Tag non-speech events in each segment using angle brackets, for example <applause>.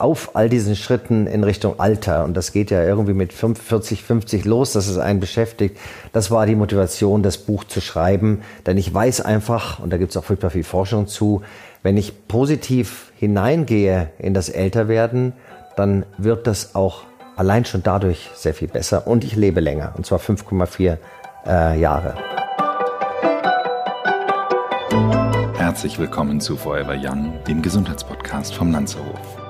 auf all diesen Schritten in Richtung Alter, und das geht ja irgendwie mit 40, 50 los, dass es einen beschäftigt, das war die Motivation, das Buch zu schreiben. Denn ich weiß einfach, und da gibt es auch furchtbar viel Forschung zu, wenn ich positiv hineingehe in das Älterwerden, dann wird das auch allein schon dadurch sehr viel besser und ich lebe länger, und zwar 5,4 äh, Jahre. Herzlich willkommen zu Forever Young, dem Gesundheitspodcast vom Lanzerhof.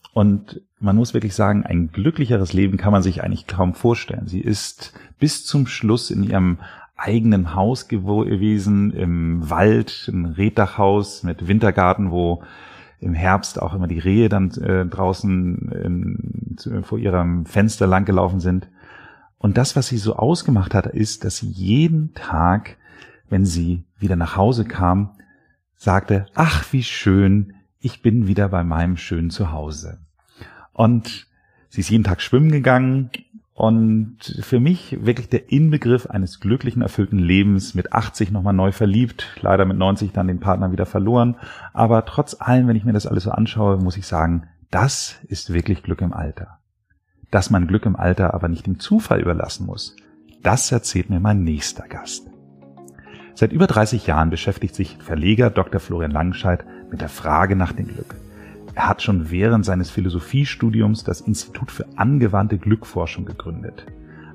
Und man muss wirklich sagen, ein glücklicheres Leben kann man sich eigentlich kaum vorstellen. Sie ist bis zum Schluss in ihrem eigenen Haus gewesen, im Wald, im Reddachhaus mit Wintergarten, wo im Herbst auch immer die Rehe dann äh, draußen in, zu, vor ihrem Fenster langgelaufen sind. Und das, was sie so ausgemacht hat, ist, dass sie jeden Tag, wenn sie wieder nach Hause kam, sagte, ach, wie schön, ich bin wieder bei meinem schönen Zuhause. Und sie ist jeden Tag schwimmen gegangen und für mich wirklich der Inbegriff eines glücklichen, erfüllten Lebens, mit 80 nochmal neu verliebt, leider mit 90 dann den Partner wieder verloren. Aber trotz allem, wenn ich mir das alles so anschaue, muss ich sagen, das ist wirklich Glück im Alter. Dass man Glück im Alter aber nicht dem Zufall überlassen muss, das erzählt mir mein nächster Gast. Seit über 30 Jahren beschäftigt sich Verleger Dr. Florian Langenscheidt mit der Frage nach dem Glück. Er hat schon während seines Philosophiestudiums das Institut für angewandte Glückforschung gegründet.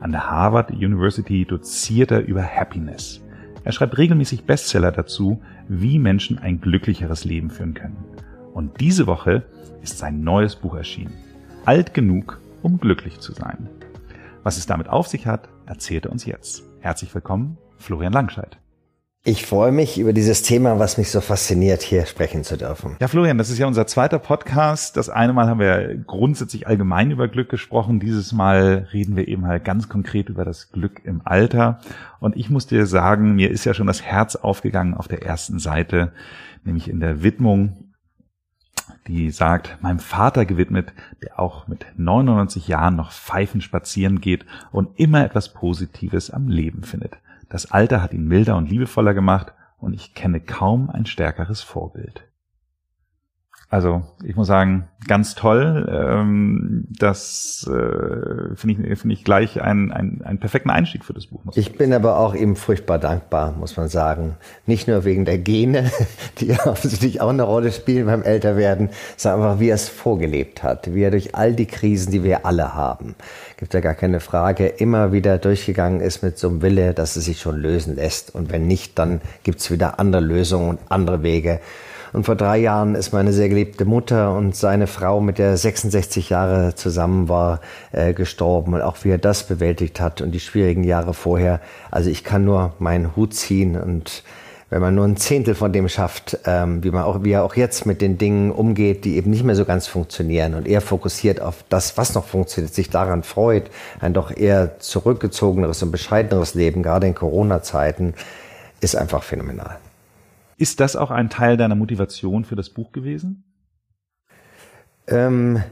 An der Harvard University doziert er über Happiness. Er schreibt regelmäßig Bestseller dazu, wie Menschen ein glücklicheres Leben führen können. Und diese Woche ist sein neues Buch erschienen. Alt genug, um glücklich zu sein. Was es damit auf sich hat, erzählt er uns jetzt. Herzlich willkommen, Florian Langscheid. Ich freue mich über dieses Thema, was mich so fasziniert, hier sprechen zu dürfen. Ja, Florian, das ist ja unser zweiter Podcast. Das eine Mal haben wir grundsätzlich allgemein über Glück gesprochen. Dieses Mal reden wir eben halt ganz konkret über das Glück im Alter. Und ich muss dir sagen, mir ist ja schon das Herz aufgegangen auf der ersten Seite, nämlich in der Widmung, die sagt, meinem Vater gewidmet, der auch mit 99 Jahren noch pfeifen spazieren geht und immer etwas Positives am Leben findet. Das Alter hat ihn milder und liebevoller gemacht und ich kenne kaum ein stärkeres Vorbild. Also ich muss sagen, ganz toll. Ähm, das äh, finde ich, finde ich gleich einen, einen, einen perfekten Einstieg für das Buch. Ich bin aber auch ihm furchtbar dankbar, muss man sagen. Nicht nur wegen der Gene, <laughs> die <laughs> offensichtlich auch eine Rolle spielen beim Älterwerden, sondern einfach, wie er es vorgelebt hat, wie er durch all die Krisen, die wir alle haben, gibt ja gar keine Frage, immer wieder durchgegangen ist mit so einem Wille, dass es sich schon lösen lässt. Und wenn nicht, dann gibt's wieder andere Lösungen und andere Wege. Und vor drei Jahren ist meine sehr geliebte Mutter und seine Frau, mit der 66 Jahre zusammen war, äh, gestorben. Und auch wie er das bewältigt hat und die schwierigen Jahre vorher. Also ich kann nur meinen Hut ziehen und wenn man nur ein Zehntel von dem schafft, ähm, wie man auch, wie er auch jetzt mit den Dingen umgeht, die eben nicht mehr so ganz funktionieren und eher fokussiert auf das, was noch funktioniert, sich daran freut, ein doch eher zurückgezogeneres und bescheideneres Leben, gerade in Corona-Zeiten, ist einfach phänomenal. Ist das auch ein Teil deiner Motivation für das Buch gewesen? Ähm,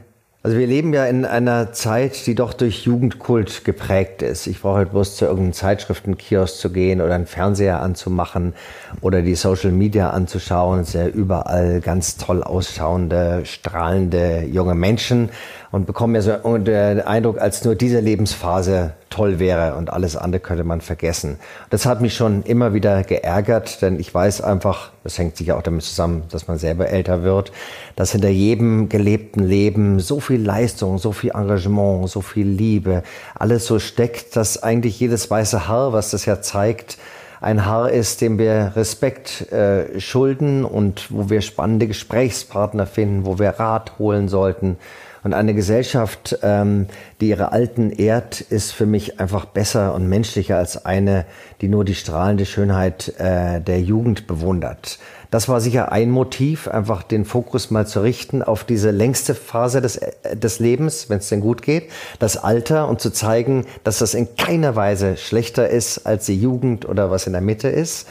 also wir leben ja in einer Zeit, die doch durch Jugendkult geprägt ist. Ich brauche halt bloß zu irgendeinem Zeitschriftenkiosk zu gehen oder einen Fernseher anzumachen oder die Social Media anzuschauen. Es sind ja überall ganz toll ausschauende, strahlende junge Menschen und bekomme ja so den Eindruck, als nur diese Lebensphase toll wäre und alles andere könnte man vergessen. Das hat mich schon immer wieder geärgert, denn ich weiß einfach, das hängt sicher auch damit zusammen, dass man selber älter wird, dass hinter jedem gelebten Leben so viel Leistung, so viel Engagement, so viel Liebe, alles so steckt, dass eigentlich jedes weiße Haar, was das ja zeigt, ein Haar ist, dem wir Respekt äh, schulden und wo wir spannende Gesprächspartner finden, wo wir Rat holen sollten Und eine Gesellschaft, ähm, die ihre Alten ehrt, ist für mich einfach besser und menschlicher als eine, die nur die strahlende Schönheit äh, der Jugend bewundert. Das war sicher ein Motiv, einfach den Fokus mal zu richten auf diese längste Phase des, äh, des Lebens, wenn es denn gut geht, das Alter und zu zeigen, dass das in keiner Weise schlechter ist als die Jugend oder was in der Mitte ist.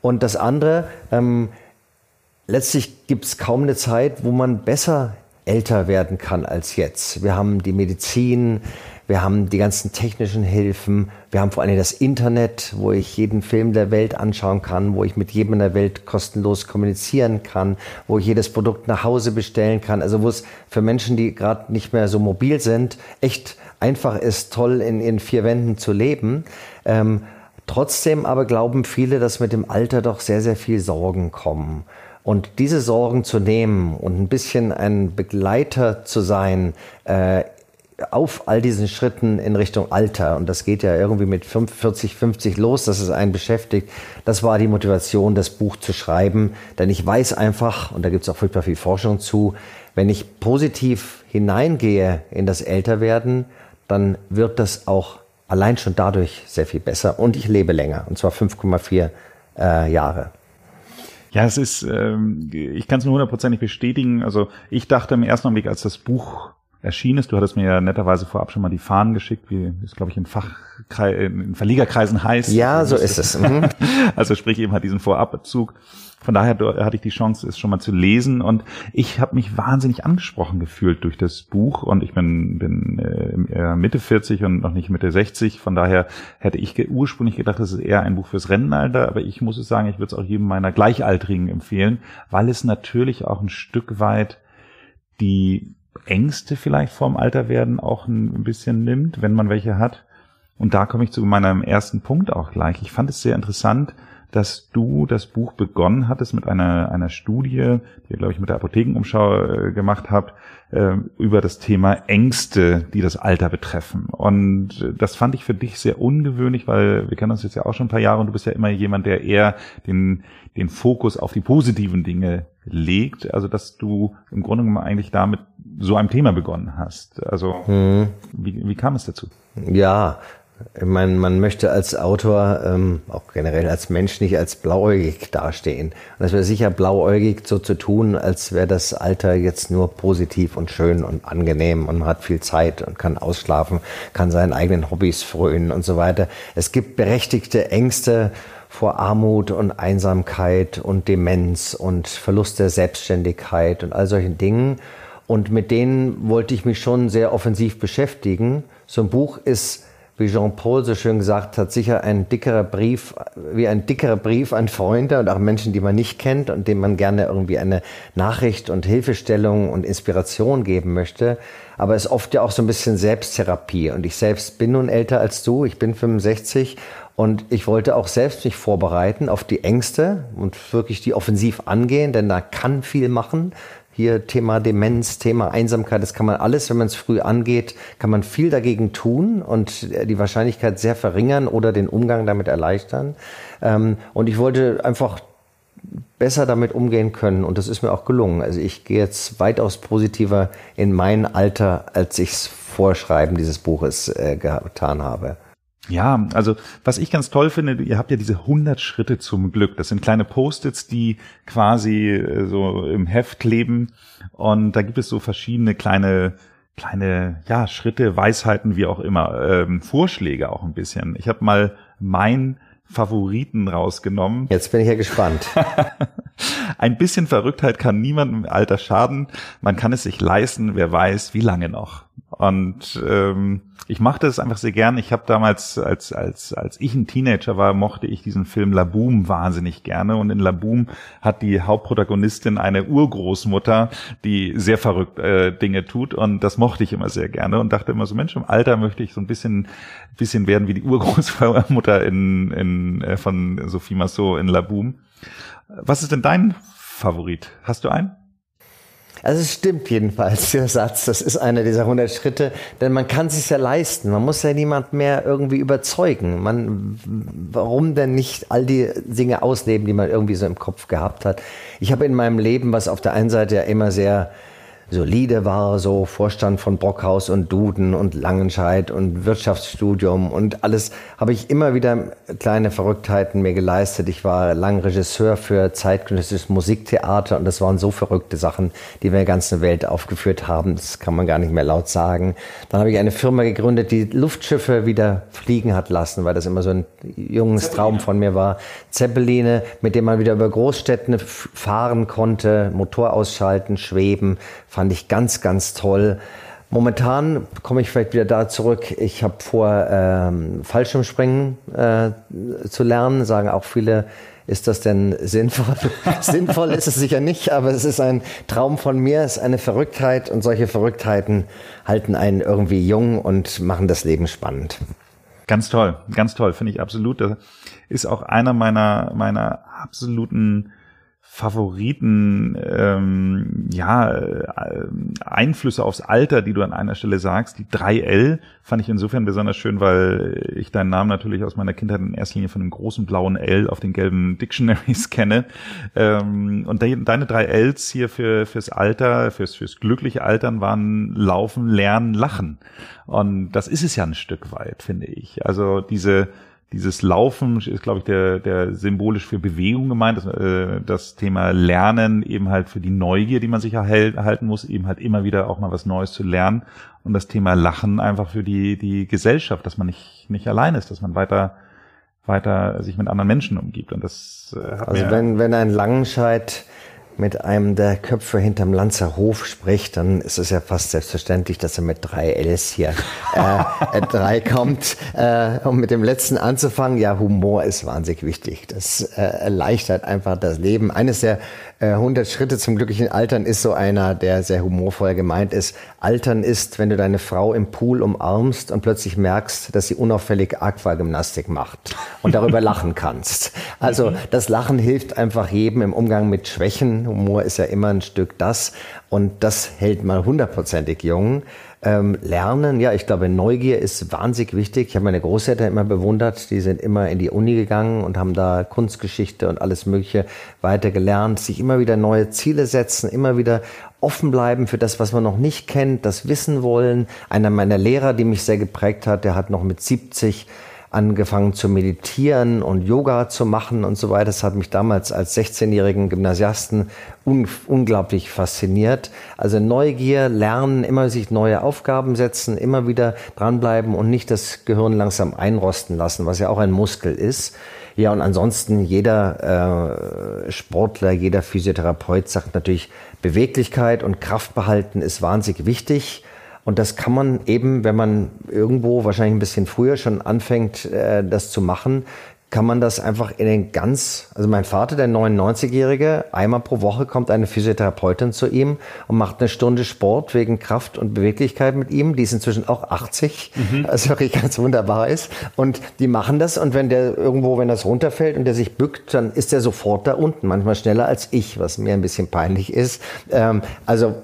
Und das andere, ähm, letztlich gibt es kaum eine Zeit, wo man besser älter werden kann als jetzt. Wir haben die Medizin, wir haben die ganzen technischen Hilfen, wir haben vor allem das Internet, wo ich jeden Film der Welt anschauen kann, wo ich mit jedem in der Welt kostenlos kommunizieren kann, wo ich jedes Produkt nach Hause bestellen kann. Also wo es für Menschen, die gerade nicht mehr so mobil sind, echt einfach ist, toll in, in vier Wänden zu leben. Ähm, trotzdem aber glauben viele, dass mit dem Alter doch sehr, sehr viel Sorgen kommen. Und diese Sorgen zu nehmen und ein bisschen ein Begleiter zu sein äh, auf all diesen Schritten in Richtung Alter, und das geht ja irgendwie mit 40, 50 los, dass es einen beschäftigt, das war die Motivation, das Buch zu schreiben. Denn ich weiß einfach, und da gibt es auch furchtbar viel Forschung zu, wenn ich positiv hineingehe in das Älterwerden, dann wird das auch allein schon dadurch sehr viel besser. Und ich lebe länger, und zwar 5,4 äh, Jahre. Ja, es ist, ähm, ich kann es nur hundertprozentig bestätigen. Also ich dachte im ersten Augenblick, als das Buch erschienen ist, du hattest mir ja netterweise vorab schon mal die Fahnen geschickt, wie es, glaube ich, in Fachkreis, in Verlegerkreisen heißt. Ja, so ist es. <laughs> Mhm. also sprich eben hat diesen Vorabzug. Von daher hatte ich die Chance, es schon mal zu lesen und ich habe mich wahnsinnig angesprochen gefühlt durch das Buch und ich bin, bin äh, Mitte 40 und noch nicht Mitte 60. Von daher hätte ich ursprünglich gedacht, das ist eher ein Buch fürs Rennenalter, aber ich muss es sagen, ich würde es auch jedem meiner Gleichaltrigen empfehlen, weil es natürlich auch ein Stück weit die Ängste vielleicht vorm Alter werden auch ein bisschen nimmt, wenn man welche hat. Und da komme ich zu meinem ersten Punkt auch gleich. Ich fand es sehr interessant, dass du das Buch begonnen hattest mit einer, einer Studie, die ihr, glaube ich, mit der Apothekenumschau äh, gemacht habt, äh, über das Thema Ängste, die das Alter betreffen. Und das fand ich für dich sehr ungewöhnlich, weil wir kennen uns jetzt ja auch schon ein paar Jahre und du bist ja immer jemand, der eher den, den Fokus auf die positiven Dinge legt. Also, dass du im Grunde genommen eigentlich damit so einem Thema begonnen hast. Also, hm. wie, wie kam es dazu? Ja, ich meine, man möchte als Autor, ähm, auch generell als Mensch, nicht als blauäugig dastehen. Und es wäre sicher blauäugig, so zu tun, als wäre das Alter jetzt nur positiv und schön und angenehm und man hat viel Zeit und kann ausschlafen, kann seinen eigenen Hobbys frönen und so weiter. Es gibt berechtigte Ängste vor Armut und Einsamkeit und Demenz und Verlust der Selbstständigkeit und all solchen Dingen. Und mit denen wollte ich mich schon sehr offensiv beschäftigen. So ein Buch ist wie Jean-Paul so schön gesagt hat, sicher ein dickerer Brief, wie ein dickerer Brief an Freunde und auch Menschen, die man nicht kennt und denen man gerne irgendwie eine Nachricht und Hilfestellung und Inspiration geben möchte. Aber es ist oft ja auch so ein bisschen Selbsttherapie. Und ich selbst bin nun älter als du. Ich bin 65 und ich wollte auch selbst mich vorbereiten auf die Ängste und wirklich die offensiv angehen, denn da kann viel machen. Hier Thema Demenz, Thema Einsamkeit, das kann man alles, wenn man es früh angeht, kann man viel dagegen tun und die Wahrscheinlichkeit sehr verringern oder den Umgang damit erleichtern. Ähm, und ich wollte einfach besser damit umgehen können und das ist mir auch gelungen. Also ich gehe jetzt weitaus positiver in mein Alter, als ich es vorschreiben dieses Buches äh, getan habe. Ja, also was ich ganz toll finde, ihr habt ja diese 100 Schritte zum Glück. Das sind kleine Post-its, die quasi äh, so im Heft kleben und da gibt es so verschiedene kleine kleine ja Schritte, Weisheiten, wie auch immer, ähm, Vorschläge auch ein bisschen. Ich habe mal mein Favoriten rausgenommen. Jetzt bin ich ja gespannt. <laughs> ein bisschen Verrücktheit kann niemandem im Alter schaden. Man kann es sich leisten, wer weiß, wie lange noch. Und ähm, ich machte es einfach sehr gern. Ich habe damals, als, als, als ich ein Teenager war, mochte ich diesen Film La Boom wahnsinnig gerne. Und in La Boom hat die Hauptprotagonistin eine Urgroßmutter, die sehr verrückt äh, Dinge tut. Und das mochte ich immer sehr gerne und dachte immer so, Mensch, im Alter möchte ich so ein bisschen, bisschen werden wie die <laughs> Urgroßmutter in, in, äh, von Sophie Massot in La Boom. Was ist denn dein Favorit? Hast du einen? Also es stimmt jedenfalls, <laughs> der Satz. Das ist einer dieser 100 Schritte, denn man kann es sich ja leisten. Man muss ja niemand mehr irgendwie überzeugen. Man, warum denn nicht all die Dinge ausleben, die man irgendwie so im Kopf gehabt hat? Ich habe in meinem Leben, was auf der einen Seite ja immer sehr solide war, so Vorstand von Brockhaus und Duden und Langenscheid und Wirtschaftsstudium und alles, habe ich immer wieder kleine Verrücktheiten mir geleistet. Ich war lang Regisseur für zeitgenössisches Musiktheater und das waren so verrückte Sachen, die wir in der ganzen Welt aufgeführt haben. Das kann man gar nicht mehr laut sagen. Dann habe ich eine Firma gegründet, die Luftschiffe wieder fliegen hat lassen, weil das immer so ein junges Traum von mir war. Zeppeline, mit dem man wieder über Großstädte fahren konnte, Motor ausschalten, schweben, Fand ich ganz, ganz toll. Momentan komme ich vielleicht wieder da zurück. Ich habe vor, ähm, Fallschirmspringen äh, zu lernen. Sagen auch viele, ist das denn sinnvoll? <laughs> sinnvoll ist es sicher nicht, aber es ist ein Traum von mir, es ist eine Verrücktheit und solche Verrücktheiten halten einen irgendwie jung und machen das Leben spannend. Ganz toll, ganz toll, finde ich absolut. Das ist auch einer meiner, meiner absoluten Favoriten, ähm, ja, äh, Einflüsse aufs Alter, die du an einer Stelle sagst. Die 3L fand ich insofern besonders schön, weil ich deinen Namen natürlich aus meiner Kindheit in erster Linie von dem großen blauen L auf den gelben <laughs> Dictionaries kenne. Ähm, und de deine drei Ls hier für, fürs Alter, fürs, fürs glückliche Altern waren Laufen, Lernen, Lachen. Und das ist es ja ein Stück weit, finde ich. Also diese dieses Laufen ist, glaube ich, der, der symbolisch für Bewegung gemeint. Das, äh, das Thema Lernen eben halt für die Neugier, die man sich erhalten muss, eben halt immer wieder auch mal was Neues zu lernen. Und das Thema Lachen einfach für die, die Gesellschaft, dass man nicht, nicht allein ist, dass man weiter, weiter sich mit anderen Menschen umgibt. Und das äh, hat Also wenn, wenn ein Langenscheid mit einem der Köpfe hinterm Lanzer Hof spricht, dann ist es ja fast selbstverständlich, dass er mit drei Ls hier äh, drei kommt. Äh, um mit dem letzten anzufangen, ja, Humor ist wahnsinnig wichtig. Das äh, erleichtert einfach das Leben. Eines der äh, 100 Schritte zum glücklichen Altern ist so einer, der sehr humorvoll gemeint ist. Altern ist, wenn du deine Frau im Pool umarmst und plötzlich merkst, dass sie unauffällig Aquagymnastik macht und darüber <laughs> lachen kannst. Also das Lachen hilft einfach jedem im Umgang mit Schwächen. Humor ist ja immer ein Stück das und das hält mal hundertprozentig jung. Ähm, lernen, ja, ich glaube, Neugier ist wahnsinnig wichtig. Ich habe meine Großeltern immer bewundert. Die sind immer in die Uni gegangen und haben da Kunstgeschichte und alles Mögliche weiter gelernt, sich immer wieder neue Ziele setzen, immer wieder offen bleiben für das, was man noch nicht kennt, das wissen wollen. Einer meiner Lehrer, die mich sehr geprägt hat, der hat noch mit 70 angefangen zu meditieren und Yoga zu machen und so weiter. Das hat mich damals als 16-jährigen Gymnasiasten un unglaublich fasziniert. Also Neugier, Lernen, immer sich neue Aufgaben setzen, immer wieder dranbleiben und nicht das Gehirn langsam einrosten lassen, was ja auch ein Muskel ist. Ja, und ansonsten jeder äh, Sportler, jeder Physiotherapeut sagt natürlich, Beweglichkeit und Kraftbehalten ist wahnsinnig wichtig. Und das kann man eben, wenn man irgendwo wahrscheinlich ein bisschen früher schon anfängt, äh, das zu machen, kann man das einfach in den ganz, also mein Vater, der 99-Jährige, einmal pro Woche kommt eine Physiotherapeutin zu ihm und macht eine Stunde Sport wegen Kraft und Beweglichkeit mit ihm. Die ist inzwischen auch 80, mhm. <laughs> was wirklich ganz wunderbar ist. Und die machen das und wenn der irgendwo, wenn das runterfällt und der sich bückt, dann ist er sofort da unten, manchmal schneller als ich, was mir ein bisschen peinlich ist. Ähm, also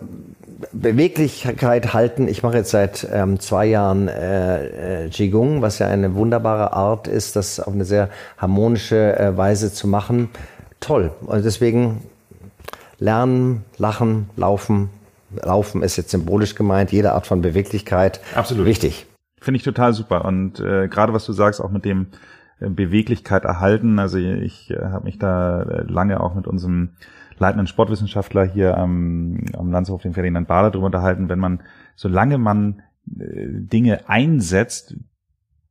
Beweglichkeit halten. Ich mache jetzt seit ähm, zwei Jahren äh, äh, Qigong, was ja eine wunderbare Art ist, das auf eine sehr harmonische äh, Weise zu machen. Toll. Also deswegen lernen, lachen, laufen. Laufen ist jetzt symbolisch gemeint, jede Art von Beweglichkeit. Absolut. Wichtig. Finde ich total super. Und äh, gerade was du sagst, auch mit dem äh, Beweglichkeit erhalten. Also ich äh, habe mich da äh, lange auch mit unserem leitenden Sportwissenschaftler hier am, am Landshof, den Ferdinand Bader, darüber unterhalten, wenn man, solange man äh, Dinge einsetzt,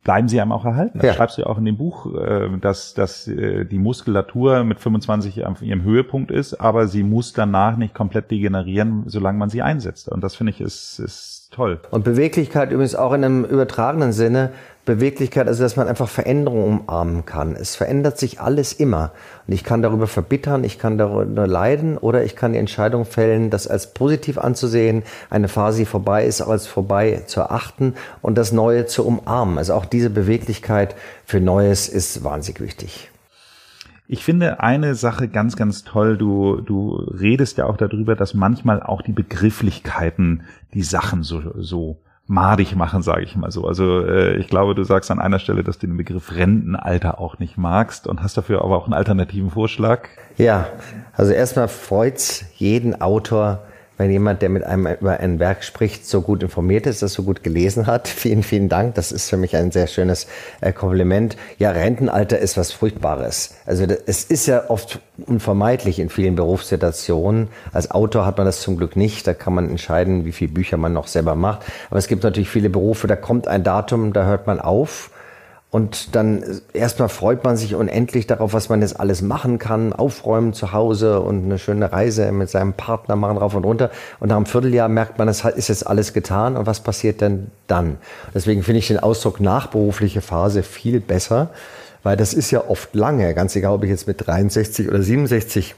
bleiben sie einem auch erhalten. Das ja. schreibst du ja auch in dem Buch, äh, dass, dass äh, die Muskulatur mit 25 auf ihrem Höhepunkt ist, aber sie muss danach nicht komplett degenerieren, solange man sie einsetzt. Und das finde ich ist, ist toll. Und Beweglichkeit übrigens auch in einem übertragenen Sinne Beweglichkeit, also dass man einfach Veränderungen umarmen kann. Es verändert sich alles immer. Und ich kann darüber verbittern, ich kann darüber leiden oder ich kann die Entscheidung fällen, das als positiv anzusehen, eine Phase, die vorbei ist, als vorbei zu erachten und das Neue zu umarmen. Also auch diese Beweglichkeit für Neues ist wahnsinnig wichtig. Ich finde eine Sache ganz, ganz toll. Du, du redest ja auch darüber, dass manchmal auch die Begrifflichkeiten die Sachen so, so madig machen, sage ich mal so. Also äh, ich glaube, du sagst an einer Stelle, dass du den Begriff Rentenalter auch nicht magst und hast dafür aber auch einen alternativen Vorschlag. Ja, also erstmal freut's jeden Autor, wenn jemand, der mit einem über ein Werk spricht, so gut informiert ist, das so gut gelesen hat. <laughs> Vielen, vielen Dank. Das ist für mich ein sehr schönes äh, Kompliment. Ja, Rentenalter ist was Furchtbares. Also es ist ja oft unvermeidlich in vielen Berufssituationen. Als Autor hat man das zum Glück nicht. Da kann man entscheiden, wie viele Bücher man noch selber macht. Aber es gibt natürlich viele Berufe, da kommt ein Datum, da hört man auf. Und dann erstmal freut man sich unendlich darauf, was man jetzt alles machen kann, aufräumen zu Hause und eine schöne Reise mit seinem Partner machen rauf und runter. Und nach einem Vierteljahr merkt man, es ist jetzt alles getan und was passiert denn dann? Deswegen finde ich den Ausdruck nachberufliche Phase viel besser, weil das ist ja oft lange, ganz egal, ob ich jetzt mit 63 oder 67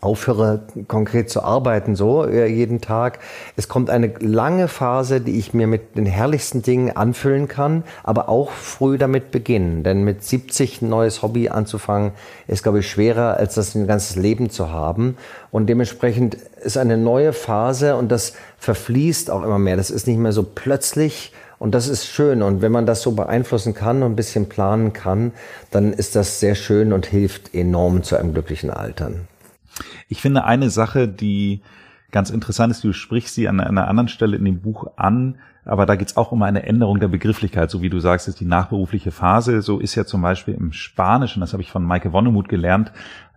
aufhöre konkret zu arbeiten, so äh, jeden Tag. Es kommt eine lange Phase, die ich mir mit den herrlichsten Dingen anfüllen kann, aber auch früh damit beginnen. Denn mit 70 ein neues Hobby anzufangen, ist, glaube ich, schwerer, als das ein ganzes Leben zu haben. Und dementsprechend ist eine neue Phase und das verfließt auch immer mehr. Das ist nicht mehr so plötzlich. Und das ist schön. Und wenn man das so beeinflussen kann und ein bisschen planen kann, dann ist das sehr schön und hilft enorm zu einem glücklichen Altern. Ich finde eine Sache, die ganz interessant ist, du sprichst sie an einer anderen Stelle in dem Buch an, aber da geht's auch um eine Änderung der Begrifflichkeit, so wie du sagst, ist die nachberufliche Phase. So ist ja zum Beispiel im Spanischen, das habe ich von Maike Wonnemuth gelernt,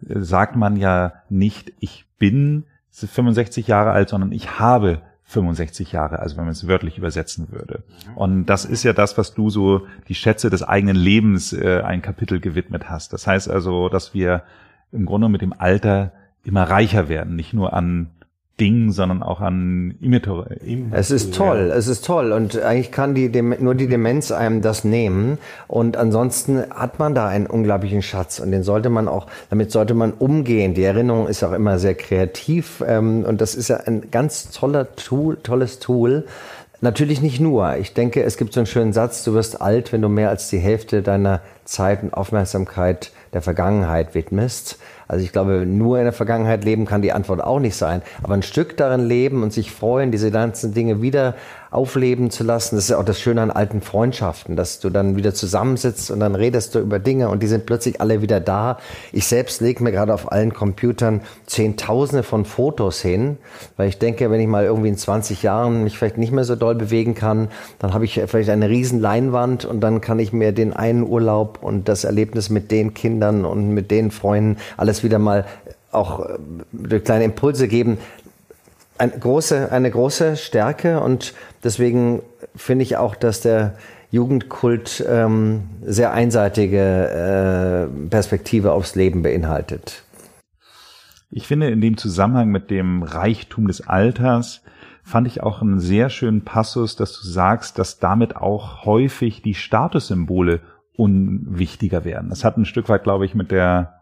äh, sagt man ja nicht, ich bin 65 Jahre alt, sondern ich habe 65 Jahre, also wenn man es wörtlich übersetzen würde. Und das ist ja das, was du so die Schätze des eigenen Lebens äh, ein Kapitel gewidmet hast. Das heißt also, dass wir im Grunde mit dem Alter immer reicher werden, nicht nur an Dingen, sondern auch an Imitor. Es ist toll, es ist toll und eigentlich kann die nur die Demenz einem das nehmen und ansonsten hat man da einen unglaublichen Schatz und den sollte man auch, damit sollte man umgehen. Die Erinnerung ist auch immer sehr kreativ ähm, und das ist ja ein ganz toller Tool, tolles Tool. Natürlich nicht nur. Ich denke, es gibt so einen schönen Satz, du wirst alt, wenn du mehr als die Hälfte deiner Zeit und Aufmerksamkeit der Vergangenheit widmest. Also ich glaube, nur in der Vergangenheit leben kann die Antwort auch nicht sein. Aber ein Stück darin leben und sich freuen, diese ganzen Dinge wieder aufleben zu lassen, das ist ja auch das Schöne an alten Freundschaften, dass du dann wieder zusammensitzt und dann redest du über Dinge und die sind plötzlich alle wieder da. Ich selbst lege mir gerade auf allen Computern Zehntausende von Fotos hin, weil ich denke, wenn ich mal irgendwie in 20 Jahren mich vielleicht nicht mehr so doll bewegen kann, dann habe ich vielleicht eine riesen Leinwand und dann kann ich mir den einen Urlaub und das Erlebnis mit den Kindern und mit den Freunden alles wieder mal auch äh, kleine Impulse geben. Eine große, eine große Stärke und deswegen finde ich auch, dass der Jugendkult ähm, sehr einseitige äh, Perspektive aufs Leben beinhaltet. Ich finde in dem Zusammenhang mit dem Reichtum des Alters fand ich auch einen sehr schönen Passus, dass du sagst, dass damit auch häufig die Statussymbole unwichtiger werden. Das hat ein Stück weit, glaube ich, mit der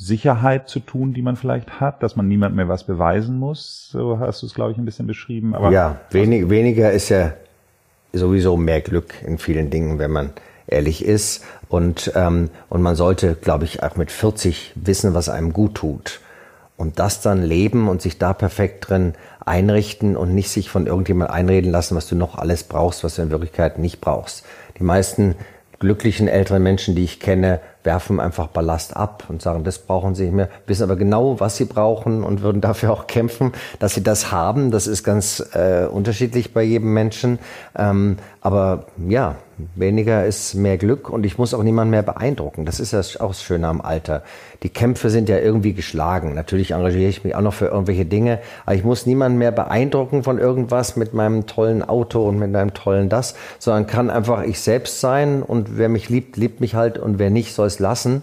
Sicherheit zu tun, die man vielleicht hat, dass man niemand mehr was beweisen muss. So hast du es, glaube ich, ein bisschen beschrieben. Aber ja, wenig, weniger ist ja sowieso mehr Glück in vielen Dingen, wenn man ehrlich ist. Und, ähm, und man sollte, glaube ich, auch mit 40 wissen, was einem gut tut. Und das dann leben und sich da perfekt drin einrichten und nicht sich von irgendjemand einreden lassen, was du noch alles brauchst, was du in Wirklichkeit nicht brauchst. Die meisten glücklichen älteren Menschen, die ich kenne, werfen einfach Ballast ab und sagen, das brauchen sie nicht mehr, wissen aber genau, was sie brauchen und würden dafür auch kämpfen, dass sie das haben. Das ist ganz äh, unterschiedlich bei jedem Menschen. Ähm, aber ja, weniger ist mehr Glück und ich muss auch niemanden mehr beeindrucken. Das ist ja auch das Schöne am Alter. Die Kämpfe sind ja irgendwie geschlagen. Natürlich engagiere ich mich auch noch für irgendwelche Dinge, aber ich muss niemanden mehr beeindrucken von irgendwas mit meinem tollen Auto und mit meinem tollen das, sondern kann einfach ich selbst sein und wer mich liebt, liebt mich halt und wer nicht, soll es lassen.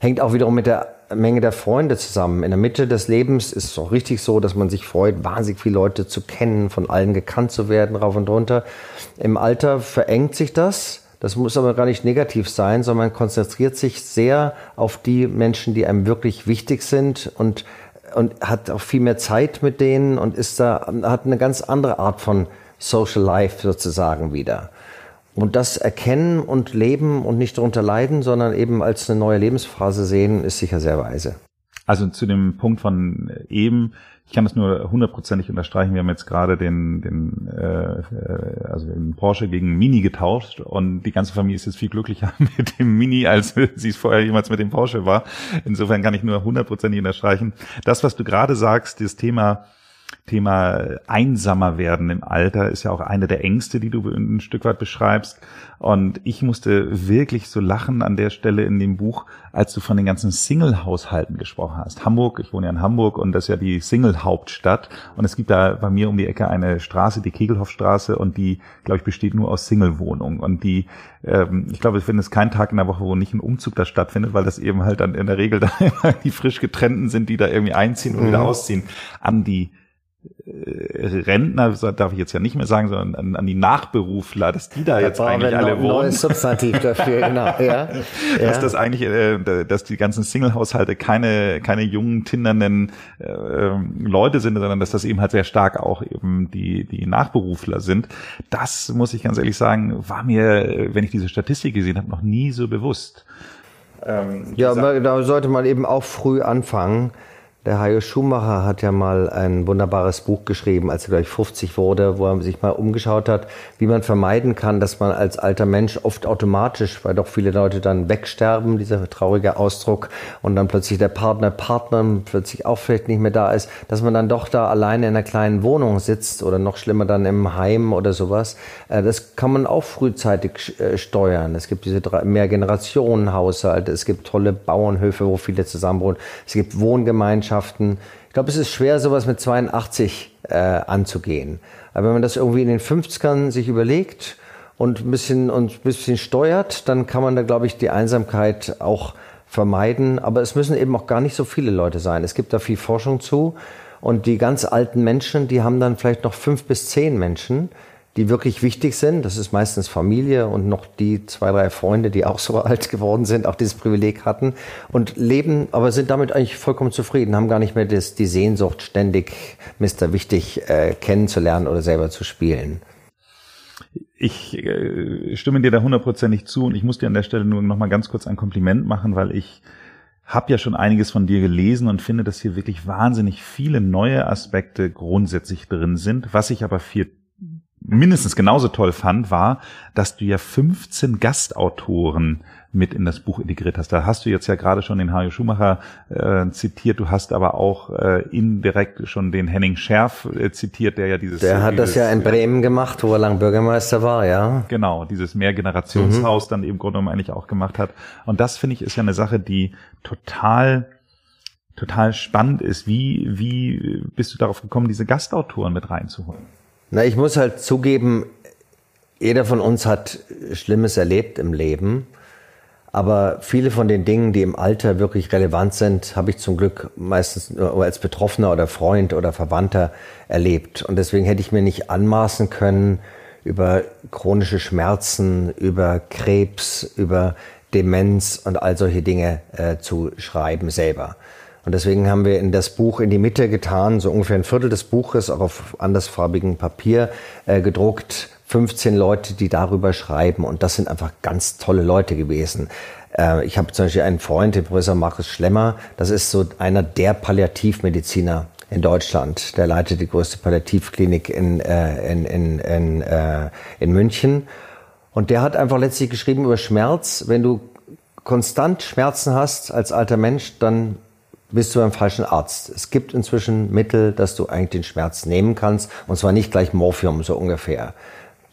Hängt auch wiederum mit der Menge der Freunde zusammen. In der Mitte des Lebens ist es auch richtig so, dass man sich freut, wahnsinnig viele Leute zu kennen, von allen gekannt zu werden, rauf und runter. Im Alter verengt sich das. Das muss aber gar nicht negativ sein, sondern man konzentriert sich sehr auf die Menschen, die einem wirklich wichtig sind und, und hat auch viel mehr Zeit mit denen und ist da, hat eine ganz andere Art von Social Life sozusagen wieder. Und das erkennen und leben und nicht darunter leiden, sondern eben als eine neue Lebensphase sehen, ist sicher sehr weise. Also zu dem Punkt von eben, ich kann das nur hundertprozentig unterstreichen. Wir haben jetzt gerade den, den äh, äh also den Porsche gegen Mini getauscht und die ganze Familie ist jetzt viel glücklicher <laughs> mit dem Mini, als sie es vorher jemals mit dem Porsche war. Insofern kann ich nur hundertprozentig unterstreichen. Das, was du gerade sagst, das Thema Thema einsamer werden im Alter ist ja auch eine der Ängste, die du ein Stück weit beschreibst. Und ich musste wirklich so lachen an der Stelle in dem Buch, als du von den ganzen Single-Haushalten gesprochen hast. Hamburg, ich wohne ja in Hamburg und das ist ja die Single-Hauptstadt. Und es gibt da bei mir um die Ecke eine Straße, die Kegelhoffstraße, und die, glaube ich, besteht nur aus Single-Wohnungen. Und die, ähm, ich glaube, ich finde es keinen Tag in der Woche, wo nicht ein Umzug da stattfindet, weil das eben halt dann in der Regel <laughs> immer die frisch getrennten sind, die da irgendwie einziehen und mhm. wieder ausziehen. An die Rentner, darf ich jetzt ja nicht mehr sagen, sondern an, an die Nachberufler, dass die da, da jetzt eigentlich alle wohnen. Neues Substantiv dafür, <laughs> genau. Ja, dass ja. das eigentlich, äh, dass die ganzen Single-Haushalte keine keine jungen, tindernden äh, Leute sind, sondern dass das eben halt sehr stark auch eben die die Nachberufler sind. Das muss ich ganz ehrlich sagen, war mir, wenn ich diese Statistik gesehen habe, noch nie so bewusst. Ähm, ja, da sollte man eben auch früh anfangen. Der Hajo Schumacher hat ja mal ein wunderbares Buch geschrieben, als er gleich 50 wurde, wo er sich mal umgeschaut hat, wie man vermeiden kann, dass man als alter Mensch oft automatisch, weil doch viele Leute dann wegsterben, dieser traurige Ausdruck, und dann plötzlich der Partner, Partner plötzlich auch vielleicht nicht mehr da ist, dass man dann doch da alleine in einer kleinen Wohnung sitzt oder noch schlimmer dann im Heim oder sowas. Äh, das kann man auch frühzeitig äh, steuern. Es gibt diese Mehrgenerationenhaushalte, es gibt tolle Bauernhöfe, wo viele zusammenwohnen, es gibt Wohngemeinschaften, Eigenschaften. Ich glaube, es ist schwer, sowas mit 82 äh, anzugehen. Aber wenn man das irgendwie in den 50ern sich überlegt und ein bisschen, und ein bisschen steuert, dann kann man da, glaube ich, die Einsamkeit auch vermeiden. Aber es müssen eben auch gar nicht so viele Leute sein. Es gibt da viel Forschung zu. Und die ganz alten Menschen, die haben dann vielleicht noch fünf bis zehn Menschen, die wirklich wichtig sind. Das ist meistens Familie und noch die zwei, drei Freunde, die auch so <laughs> alt geworden sind, auch dieses Privileg hatten und leben, aber sind damit eigentlich vollkommen zufrieden, haben gar nicht mehr das, die Sehnsucht, ständig Mr. Wichtig äh, kennenzulernen oder selber zu spielen. Ich äh, stimme dir da hundertprozentig zu und ich muss dir an der Stelle nur noch mal ganz kurz ein Kompliment machen, weil ich habe ja schon einiges von dir gelesen und finde, dass hier wirklich wahnsinnig viele neue Aspekte grundsätzlich drin sind. Was ich aber viel mindestens genauso toll fand, war, dass du ja 15 Gastautoren mit in das Buch integriert hast. Da hast du jetzt ja gerade schon den Hajo Schumacher äh, zitiert, du hast aber auch äh, indirekt schon den Henning Scherf äh, zitiert, der ja dieses... Der hat dieses, das ja in Bremen gemacht, wo er lang Bürgermeister war, ja. Genau, dieses Mehrgenerationshaus mhm. dann eben Grunde eigentlich auch gemacht hat. Und das finde ich ist ja eine Sache, die total total spannend ist. Wie, wie bist du darauf gekommen, diese Gastautoren mit reinzuholen? Na, ich muss halt zugeben, jeder von uns hat Schlimmes erlebt im Leben. Aber viele von den Dingen, die im Alter wirklich relevant sind, habe ich zum Glück meistens nur als Betroffener oder Freund oder Verwandter erlebt. Und deswegen hätte ich mir nicht anmaßen können, über chronische Schmerzen, über Krebs, über Demenz und all solche Dinge äh, zu schreiben selber. Und deswegen haben wir in das Buch in die Mitte getan, so ungefähr ein Viertel des Buches, auch auf andersfarbigem Papier äh, gedruckt, 15 Leute, die darüber schreiben. Und das sind einfach ganz tolle Leute gewesen. Äh, ich habe zum Beispiel einen Freund, den Professor Markus Schlemmer. Das ist so einer der Palliativmediziner in Deutschland. Der leitet die größte Palliativklinik in, äh, in, in, in, äh, in München. Und der hat einfach letztlich geschrieben über Schmerz. Wenn du konstant Schmerzen hast als alter Mensch, dann bist du beim falschen Arzt. Es gibt inzwischen Mittel, dass du eigentlich den Schmerz nehmen kannst, und zwar nicht gleich Morphium, so ungefähr.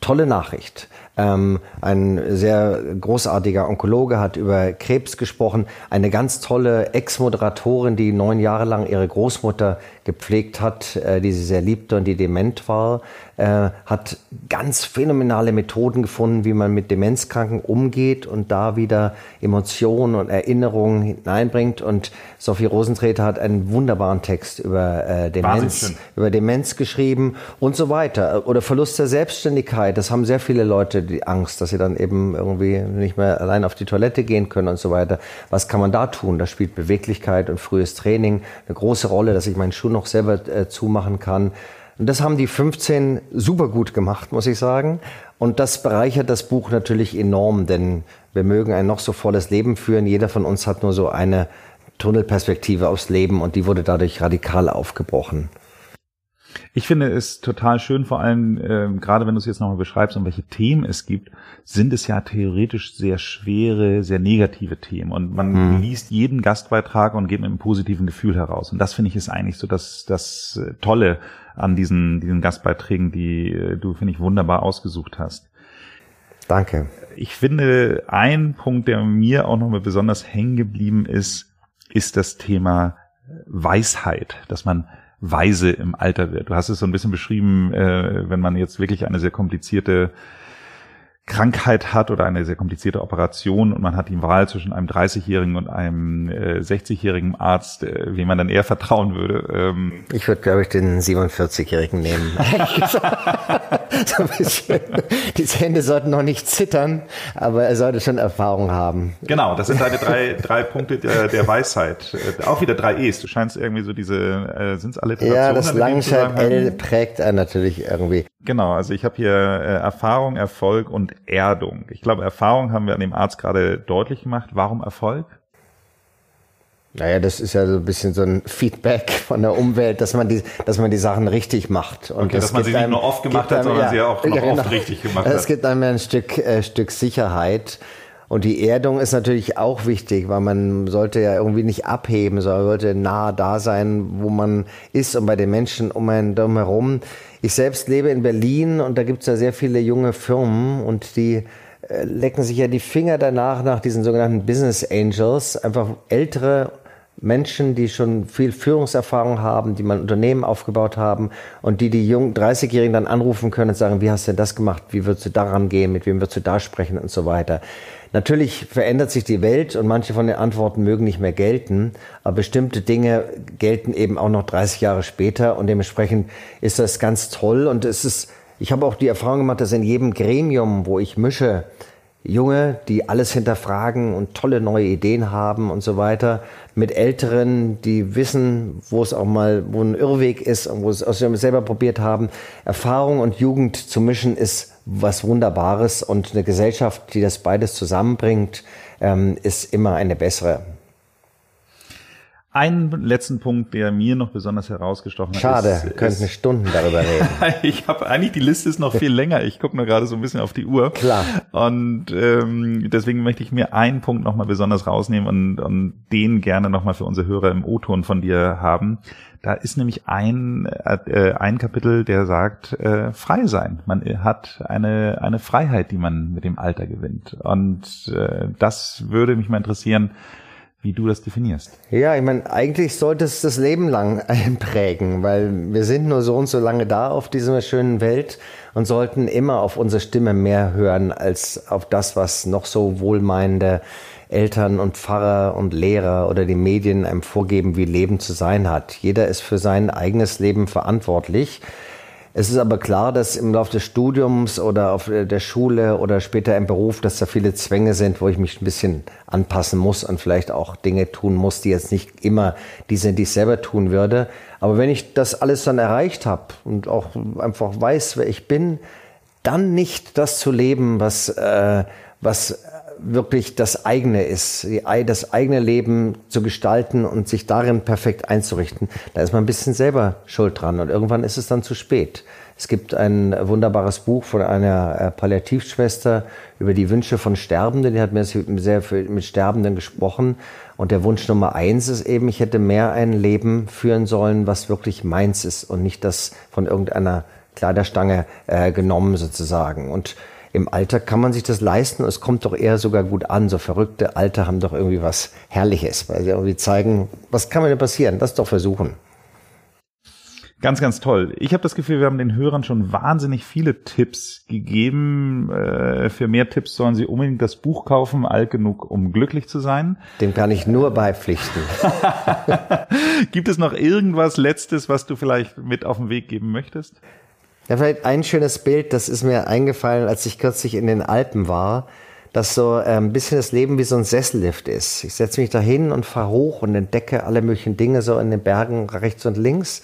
Tolle Nachricht. Ähm, ein sehr großartiger Onkologe hat über Krebs gesprochen. Eine ganz tolle Ex-Moderatorin, die neun Jahre lang ihre Großmutter gepflegt hat, äh, die sie sehr liebte und die dement war, äh, hat ganz phänomenale Methoden gefunden, wie man mit Demenzkranken umgeht und da wieder Emotionen und Erinnerungen hineinbringt. Und Sophie Rosentreter hat einen wunderbaren Text über äh, Demenz, über Demenz geschrieben und so weiter. Oder Verlust der Selbstständigkeit. Das haben sehr viele Leute die Angst, dass sie dann eben irgendwie nicht mehr allein auf die Toilette gehen können und so weiter. Was kann man da tun? Da spielt Beweglichkeit und frühes Training eine große Rolle, dass ich meinen Schuh noch selber äh, zumachen kann. Und das haben die 15 super gut gemacht, muss ich sagen. Und das bereichert das Buch natürlich enorm, denn wir mögen ein noch so volles Leben führen. Jeder von uns hat nur so eine Tunnelperspektive aufs Leben und die wurde dadurch radikal aufgebrochen. Ich finde es total schön, vor allem äh, gerade wenn du es jetzt nochmal beschreibst, um welche Themen es gibt, sind es ja theoretisch sehr schwere, sehr negative Themen. Und man mhm. liest jeden Gastbeitrag und geht mit einem positiven Gefühl heraus. Und das finde ich ist eigentlich so das, das äh, Tolle an diesen, diesen Gastbeiträgen, die äh, du, finde ich, wunderbar ausgesucht hast. Danke. Ich finde, ein Punkt, der mir auch nochmal besonders hängen geblieben ist, ist das Thema Weisheit, dass man weise im Alter wird. Du hast es so ein bisschen beschrieben, äh, wenn man jetzt wirklich eine sehr komplizierte Krankheit hat oder eine sehr komplizierte Operation und man hat die Wahl zwischen einem 30-jährigen und einem äh, 60-jährigen Arzt, äh, wie man dann eher vertrauen würde. Ähm ich würde, glaube ich, den 47-jährigen nehmen. <laughs> so ein bisschen. Die Hände sollten noch nicht zittern, aber er sollte schon Erfahrung haben. Genau, das sind deine drei, drei Punkte der, der Weisheit. Äh, auch wieder drei E's. Du scheinst irgendwie so diese, äh, sind es alle Ja, das Langscheid-L prägt er natürlich irgendwie. Genau, also ich habe hier äh, Erfahrung, Erfolg und Erdung. Ich glaube, Erfahrung haben wir an dem Arzt gerade deutlich gemacht. Warum Erfolg? Naja, das ist ja so ein bisschen so ein Feedback von der Umwelt, dass man die, dass man die Sachen richtig macht. Und okay, dass man sie nicht nur oft gemacht hat, sondern ja, sie auch noch ja, genau. oft richtig gemacht hat. Es gibt einem ja ein Stück, äh, Stück Sicherheit. Und die Erdung ist natürlich auch wichtig, weil man sollte ja irgendwie nicht abheben, sondern sollte nah da sein, wo man ist und bei den Menschen um einen herum. Ich selbst lebe in Berlin und da gibt es ja sehr viele junge Firmen und die äh, lecken sich ja die Finger danach nach diesen sogenannten Business Angels, einfach ältere Menschen, die schon viel Führungserfahrung haben, die mal Unternehmen aufgebaut haben und die die jungen 30-Jährigen dann anrufen können und sagen, wie hast du denn das gemacht? Wie würdest du daran gehen? Mit wem würdest du da sprechen? Und so weiter. Natürlich verändert sich die Welt und manche von den Antworten mögen nicht mehr gelten, aber bestimmte Dinge gelten eben auch noch 30 Jahre später und dementsprechend ist das ganz toll und es ist, ich habe auch die Erfahrung gemacht, dass in jedem Gremium, wo ich mische, Junge, die alles hinterfragen und tolle neue Ideen haben und so weiter, mit Älteren, die wissen, wo es auch mal, wo ein Irrweg ist und wo es auch selber probiert haben. Erfahrung und Jugend zu mischen ist was Wunderbares und eine Gesellschaft, die das beides zusammenbringt, ähm, ist immer eine bessere. Einen letzten Punkt, der mir noch besonders herausgestochen hat. Schade, ist, wir könnten ist, Stunden darüber reden. <laughs> ich habe eigentlich die Liste ist noch viel länger. Ich gucke nur gerade so ein bisschen auf die Uhr. Klar. Und ähm, deswegen möchte ich mir einen Punkt noch mal besonders rausnehmen und, und den gerne noch mal für unsere Hörer im O-Ton von dir haben. Da ist nämlich ein äh, ein Kapitel, der sagt äh, frei sein. Man hat eine eine Freiheit, die man mit dem Alter gewinnt. Und äh, das würde mich mal interessieren wie du das definierst. Ja, ich meine, eigentlich sollte es das Leben lang <laughs> einprägen, weil wir sind nur so und so lange da auf dieser schönen Welt und sollten immer auf unsere Stimme mehr hören als auf das, was noch so wohlmeinende Eltern und Pfarrer und Lehrer oder die Medien einem vorgeben, wie Leben zu sein hat. Jeder ist für sein eigenes Leben verantwortlich. Es ist aber klar, dass im Laufe des Studiums oder auf der Schule oder später im Beruf, dass da viele Zwänge sind, wo ich mich ein bisschen anpassen muss und vielleicht auch Dinge tun muss, die jetzt nicht immer die sind, die ich selber tun würde. Aber wenn ich das alles dann erreicht habe und auch einfach weiß, wer ich bin, dann nicht das zu leben, was, äh, was wirklich das eigene ist, das eigene Leben zu gestalten und sich darin perfekt einzurichten, da ist man ein bisschen selber schuld dran und irgendwann ist es dann zu spät. Es gibt ein wunderbares Buch von einer äh, Palliativschwester über die Wünsche von Sterbenden, die hat mir sehr mit Sterbenden gesprochen. Und der Wunsch Nummer eins ist eben, ich hätte mehr ein Leben führen sollen, was wirklich meins ist und nicht das von irgendeiner Kleiderstange äh, genommen sozusagen. Und im Alter kann man sich das leisten. Es kommt doch eher sogar gut an. So verrückte Alter haben doch irgendwie was Herrliches, weil sie irgendwie zeigen, was kann mir denn passieren? Das doch versuchen. Ganz, ganz toll. Ich habe das Gefühl, wir haben den Hörern schon wahnsinnig viele Tipps gegeben. Äh, für mehr Tipps sollen sie unbedingt das Buch kaufen, alt genug, um glücklich zu sein. Dem kann ich nur beipflichten. <laughs> <laughs> Gibt es noch irgendwas Letztes, was du vielleicht mit auf den Weg geben möchtest? Ja, vielleicht ein schönes Bild, das ist mir eingefallen, als ich kürzlich in den Alpen war, dass so äh, ein bisschen das Leben wie so ein Sessellift ist. Ich setze mich da hin und fahre hoch und entdecke alle möglichen Dinge so in den Bergen rechts und links.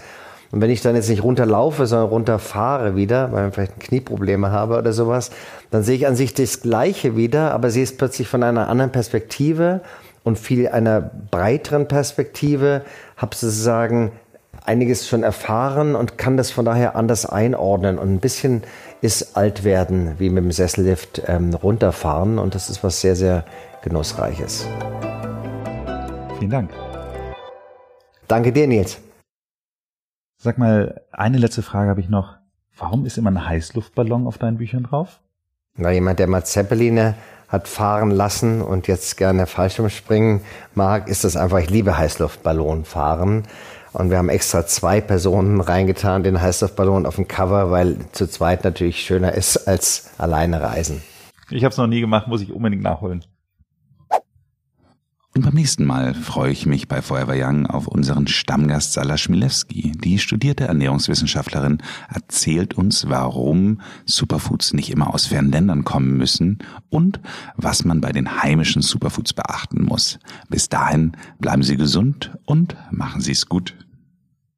Und wenn ich dann jetzt nicht runterlaufe, sondern runterfahre wieder, weil ich vielleicht Knieprobleme habe oder sowas, dann sehe ich an sich das Gleiche wieder, aber sehe es plötzlich von einer anderen Perspektive und viel einer breiteren Perspektive, habe sozusagen einiges schon erfahren und kann das von daher anders einordnen. Und ein bisschen ist alt werden wie mit dem Sessellift ähm, runterfahren. Und das ist was sehr, sehr Genussreiches. Vielen Dank. Danke dir, Nils. Sag mal, eine letzte Frage habe ich noch. Warum ist immer ein Heißluftballon auf deinen Büchern drauf? Na, jemand, der mal Zeppeline hat fahren lassen und jetzt gerne Fallschirmspringen mag, ist das einfach, ich liebe Heißluftballon fahren. Und wir haben extra zwei Personen reingetan, den Heißluftballon auf dem Cover, weil zu zweit natürlich schöner ist als alleine reisen. Ich habe es noch nie gemacht, muss ich unbedingt nachholen. Und beim nächsten Mal freue ich mich bei Forever Young auf unseren Stammgast Sala Schmilewski. Die studierte Ernährungswissenschaftlerin erzählt uns, warum Superfoods nicht immer aus fernen Ländern kommen müssen und was man bei den heimischen Superfoods beachten muss. Bis dahin bleiben Sie gesund und machen Sie es gut.